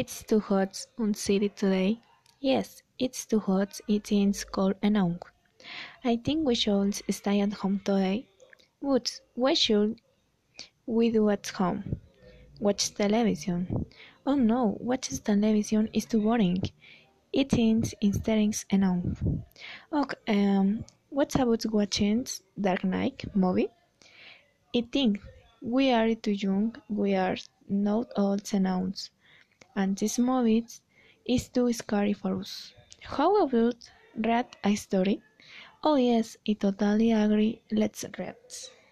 It's too hot on city today. Yes, it's too hot. It is cold enough. I think we should stay at home today. But what should we do at home? Watch television. Oh no, watching television is too boring. It is interesting enough. Okay, um, what about watching Dark Knight movie? I think we are too young. We are not old enough and this movie is too scary for us. How about read a story? Oh yes, I totally agree. Let's read.